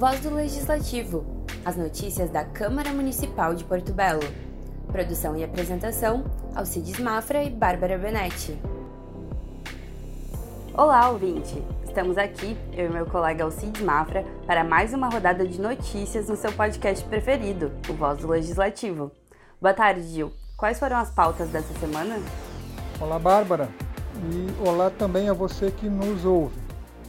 Voz do Legislativo, as notícias da Câmara Municipal de Porto Belo. Produção e apresentação, Alcides Mafra e Bárbara Benetti. Olá, ouvinte! Estamos aqui, eu e meu colega Alcides Mafra, para mais uma rodada de notícias no seu podcast preferido, o Voz do Legislativo. Boa tarde, Gil. Quais foram as pautas dessa semana? Olá, Bárbara. E olá também a você que nos ouve.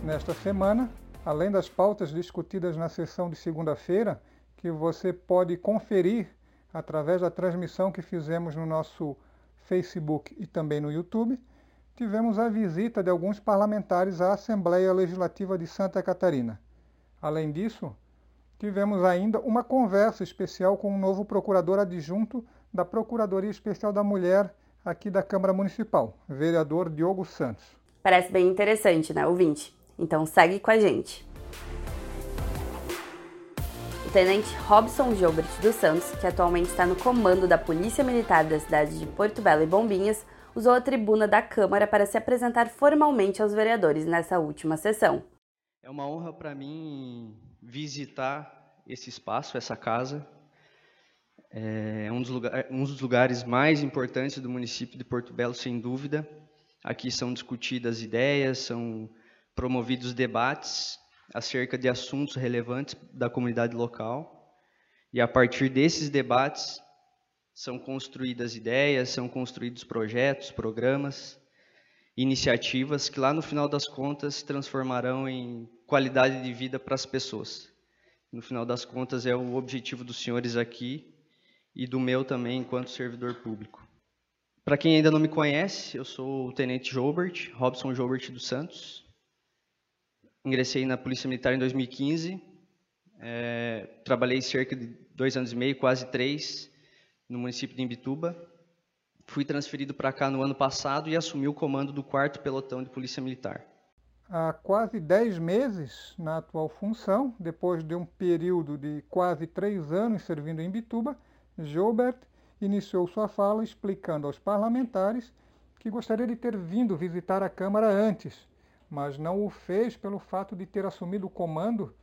Nesta semana, além das pautas discutidas na sessão de segunda-feira, que você pode conferir através da transmissão que fizemos no nosso Facebook e também no YouTube, tivemos a visita de alguns parlamentares à Assembleia Legislativa de Santa Catarina. Além disso, tivemos ainda uma conversa especial com o novo procurador adjunto da Procuradoria Especial da Mulher aqui da Câmara Municipal, vereador Diogo Santos. Parece bem interessante, né, ouvinte? Então segue com a gente. O tenente Robson Gilbert dos Santos, que atualmente está no comando da Polícia Militar da cidade de Porto Belo e Bombinhas, usou a tribuna da Câmara para se apresentar formalmente aos vereadores nessa última sessão. É uma honra para mim visitar esse espaço, essa casa. É um dos, lugar, um dos lugares mais importantes do município de Porto Belo, sem dúvida. Aqui são discutidas ideias, são promovidos debates acerca de assuntos relevantes da comunidade local. E a partir desses debates são construídas ideias, são construídos projetos, programas, iniciativas que lá no final das contas se transformarão em qualidade de vida para as pessoas. No final das contas é o objetivo dos senhores aqui e do meu também enquanto servidor público. Para quem ainda não me conhece, eu sou o Tenente Jobert, Robson Jobert dos Santos. Ingressei na Polícia Militar em 2015. É, trabalhei cerca de dois anos e meio, quase três, no município de Imbituba. Fui transferido para cá no ano passado e assumi o comando do 4 Pelotão de Polícia Militar. Há quase 10 meses na atual função, depois de um período de quase três anos servindo em Imbituba, Gilbert iniciou sua fala explicando aos parlamentares que gostaria de ter vindo visitar a Câmara antes, mas não o fez pelo fato de ter assumido o comando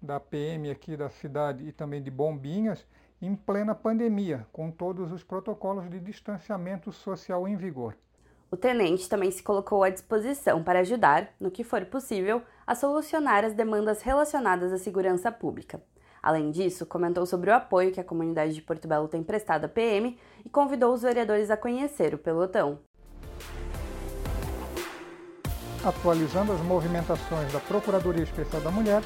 da PM aqui da cidade e também de Bombinhas em plena pandemia, com todos os protocolos de distanciamento social em vigor. O tenente também se colocou à disposição para ajudar, no que for possível, a solucionar as demandas relacionadas à segurança pública. Além disso, comentou sobre o apoio que a comunidade de Porto Belo tem prestado à PM e convidou os vereadores a conhecer o pelotão. Atualizando as movimentações da Procuradoria Especial da Mulher,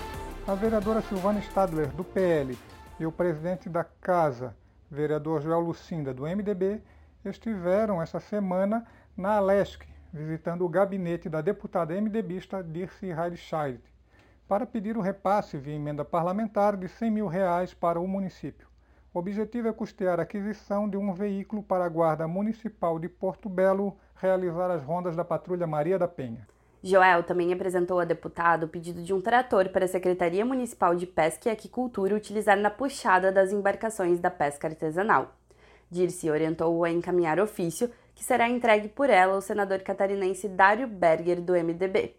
a vereadora Silvana Stadler, do PL, e o presidente da Casa, vereador Joel Lucinda, do MDB, estiveram essa semana na Alesc, visitando o gabinete da deputada MDBista Dirce Heidescheid, para pedir o repasse via emenda parlamentar de 100 mil reais para o município. O objetivo é custear a aquisição de um veículo para a Guarda Municipal de Porto Belo realizar as rondas da Patrulha Maria da Penha. Joel também apresentou a deputado o pedido de um trator para a Secretaria Municipal de Pesca e Aquicultura utilizar na puxada das embarcações da pesca artesanal. Dirce orientou-o a encaminhar ofício, que será entregue por ela ao senador catarinense Dário Berger, do MDB.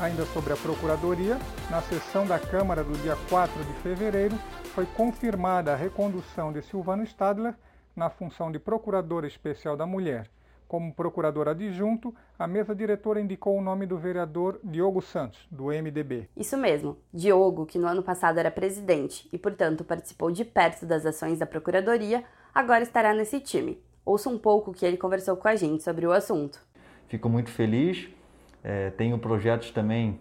Ainda sobre a Procuradoria, na sessão da Câmara do dia 4 de fevereiro, foi confirmada a recondução de Silvano Stadler na função de Procuradora Especial da Mulher como procurador adjunto, a mesa diretora indicou o nome do vereador Diogo Santos, do MDB. Isso mesmo, Diogo, que no ano passado era presidente e, portanto, participou de perto das ações da Procuradoria, agora estará nesse time. Ouça um pouco o que ele conversou com a gente sobre o assunto. Fico muito feliz. É, tenho projetos também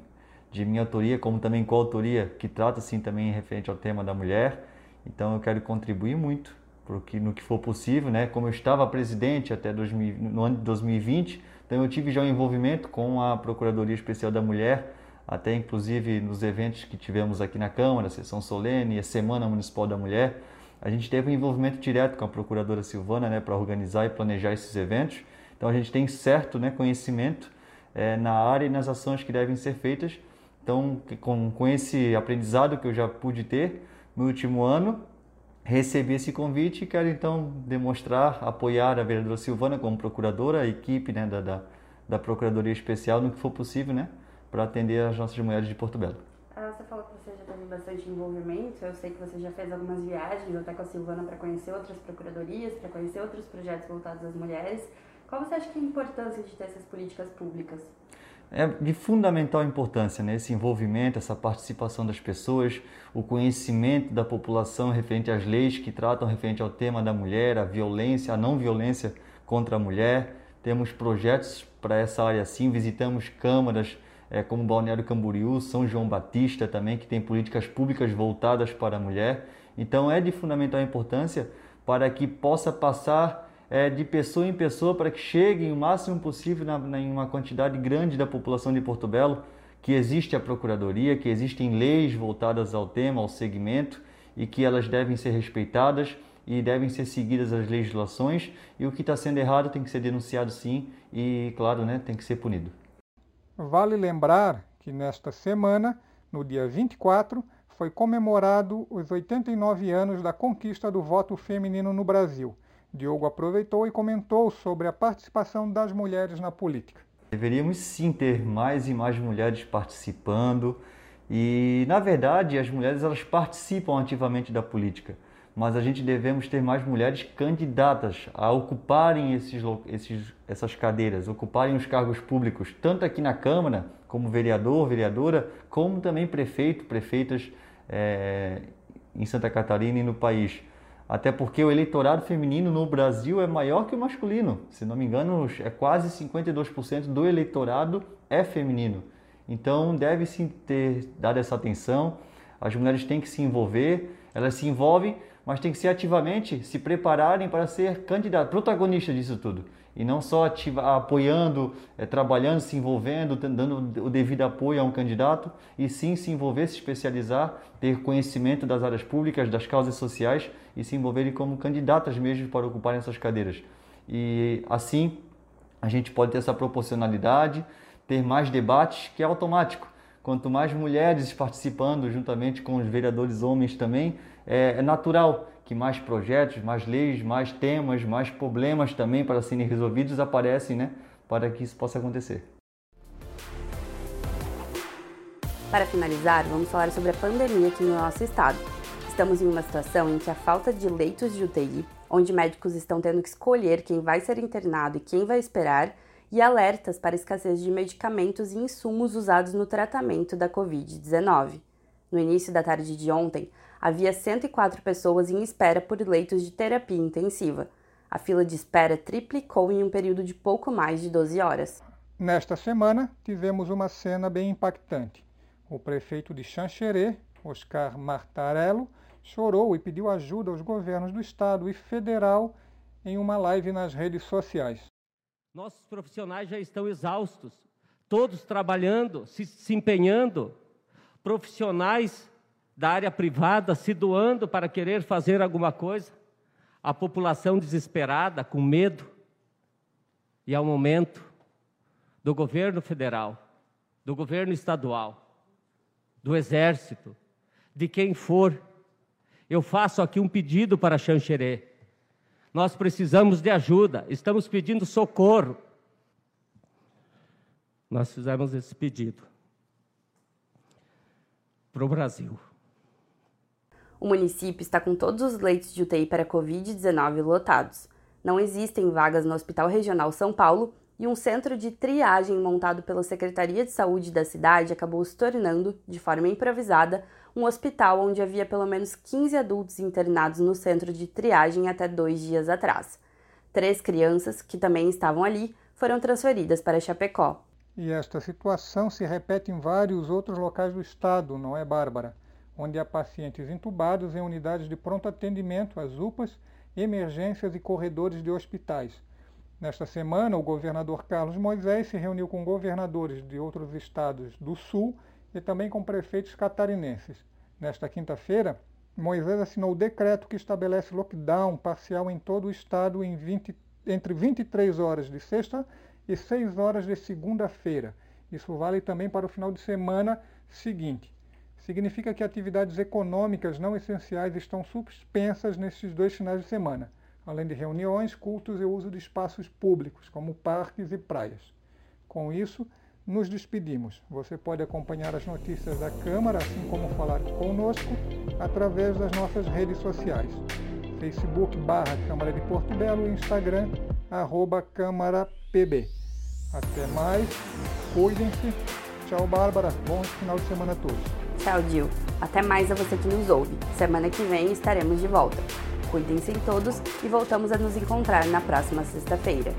de minha autoria, como também coautoria, que trata sim também referente ao tema da mulher. Então eu quero contribuir muito porque no que for possível, né? Como eu estava presidente até 2000, no ano de 2020, então eu tive já um envolvimento com a Procuradoria Especial da Mulher, até inclusive nos eventos que tivemos aqui na Câmara, sessão solene a Semana Municipal da Mulher, a gente teve um envolvimento direto com a Procuradora Silvana, né, para organizar e planejar esses eventos. Então a gente tem certo, né, conhecimento é, na área e nas ações que devem ser feitas. Então, com, com esse aprendizado que eu já pude ter no último ano, recebi esse convite e quero então demonstrar, apoiar a vereadora Silvana como procuradora, a equipe né, da, da, da, Procuradoria Especial no que for possível, né, para atender as nossas mulheres de Porto Belo. Ah, você falou que você já teve bastante envolvimento. Eu sei que você já fez algumas viagens até com a Silvana para conhecer outras procuradorias, para conhecer outros projetos voltados às mulheres. Qual você acha que é a importância de ter essas políticas públicas? É de fundamental importância né? esse envolvimento, essa participação das pessoas, o conhecimento da população referente às leis que tratam referente ao tema da mulher, a violência, a não violência contra a mulher. Temos projetos para essa área sim, visitamos câmaras é, como Balneário Camboriú, São João Batista também, que tem políticas públicas voltadas para a mulher. Então é de fundamental importância para que possa passar é, de pessoa em pessoa para que chegue o máximo possível na, na, em uma quantidade grande da população de Porto Belo, que existe a Procuradoria, que existem leis voltadas ao tema, ao segmento, e que elas devem ser respeitadas e devem ser seguidas as legislações, e o que está sendo errado tem que ser denunciado sim, e claro, né, tem que ser punido. Vale lembrar que nesta semana, no dia 24, foi comemorado os 89 anos da conquista do voto feminino no Brasil. Diogo aproveitou e comentou sobre a participação das mulheres na política. Deveríamos sim ter mais e mais mulheres participando e, na verdade, as mulheres elas participam ativamente da política mas a gente devemos ter mais mulheres candidatas a ocuparem esses, esses, essas cadeiras, ocuparem os cargos públicos, tanto aqui na Câmara, como vereador, vereadora, como também prefeito, prefeitas é, em Santa Catarina e no país. Até porque o eleitorado feminino no Brasil é maior que o masculino. Se não me engano, é quase 52% do eleitorado é feminino. Então deve se ter dado essa atenção. As mulheres têm que se envolver, elas se envolvem mas tem que ser ativamente se prepararem para ser candidato, protagonista disso tudo. E não só ativa, apoiando, é, trabalhando, se envolvendo, dando o devido apoio a um candidato, e sim se envolver, se especializar, ter conhecimento das áreas públicas, das causas sociais e se envolverem como candidatas mesmo para ocuparem essas cadeiras. E assim a gente pode ter essa proporcionalidade, ter mais debates, que é automático. Quanto mais mulheres participando juntamente com os vereadores homens também, é, é natural que mais projetos, mais leis, mais temas, mais problemas também para serem resolvidos aparecem, né, para que isso possa acontecer. Para finalizar, vamos falar sobre a pandemia aqui no nosso estado. Estamos em uma situação em que a falta de leitos de UTI, onde médicos estão tendo que escolher quem vai ser internado e quem vai esperar, e alertas para escassez de medicamentos e insumos usados no tratamento da Covid-19. No início da tarde de ontem, havia 104 pessoas em espera por leitos de terapia intensiva. A fila de espera triplicou em um período de pouco mais de 12 horas. Nesta semana, tivemos uma cena bem impactante. O prefeito de Xanxerê, Oscar Martarello, chorou e pediu ajuda aos governos do estado e federal em uma live nas redes sociais. Nossos profissionais já estão exaustos, todos trabalhando, se, se empenhando, profissionais da área privada se doando para querer fazer alguma coisa, a população desesperada, com medo, e ao momento do governo federal, do governo estadual, do exército, de quem for, eu faço aqui um pedido para Xanxerê. Nós precisamos de ajuda, estamos pedindo socorro. Nós fizemos esse pedido para o Brasil. O município está com todos os leitos de UTI para Covid-19 lotados. Não existem vagas no Hospital Regional São Paulo e um centro de triagem montado pela Secretaria de Saúde da cidade acabou se tornando, de forma improvisada, um hospital onde havia pelo menos 15 adultos internados no centro de triagem até dois dias atrás. Três crianças, que também estavam ali, foram transferidas para Chapecó. E esta situação se repete em vários outros locais do estado, não é, Bárbara? onde há pacientes entubados em unidades de pronto atendimento, as UPAs, emergências e corredores de hospitais. Nesta semana, o governador Carlos Moisés se reuniu com governadores de outros estados do Sul e também com prefeitos catarinenses. Nesta quinta-feira, Moisés assinou o decreto que estabelece lockdown parcial em todo o estado em 20, entre 23 horas de sexta e 6 horas de segunda-feira. Isso vale também para o final de semana seguinte significa que atividades econômicas não essenciais estão suspensas nesses dois finais de semana, além de reuniões, cultos e uso de espaços públicos, como parques e praias. Com isso, nos despedimos. Você pode acompanhar as notícias da Câmara, assim como falar conosco, através das nossas redes sociais. Facebook barra Câmara de Porto Belo e Instagram arroba Câmara PB. Até mais, cuidem-se. Tchau, Bárbara. Bom final de semana a todos. Tchau, Dil. Até mais a você que nos ouve. Semana que vem estaremos de volta. Cuidem-se todos e voltamos a nos encontrar na próxima sexta-feira.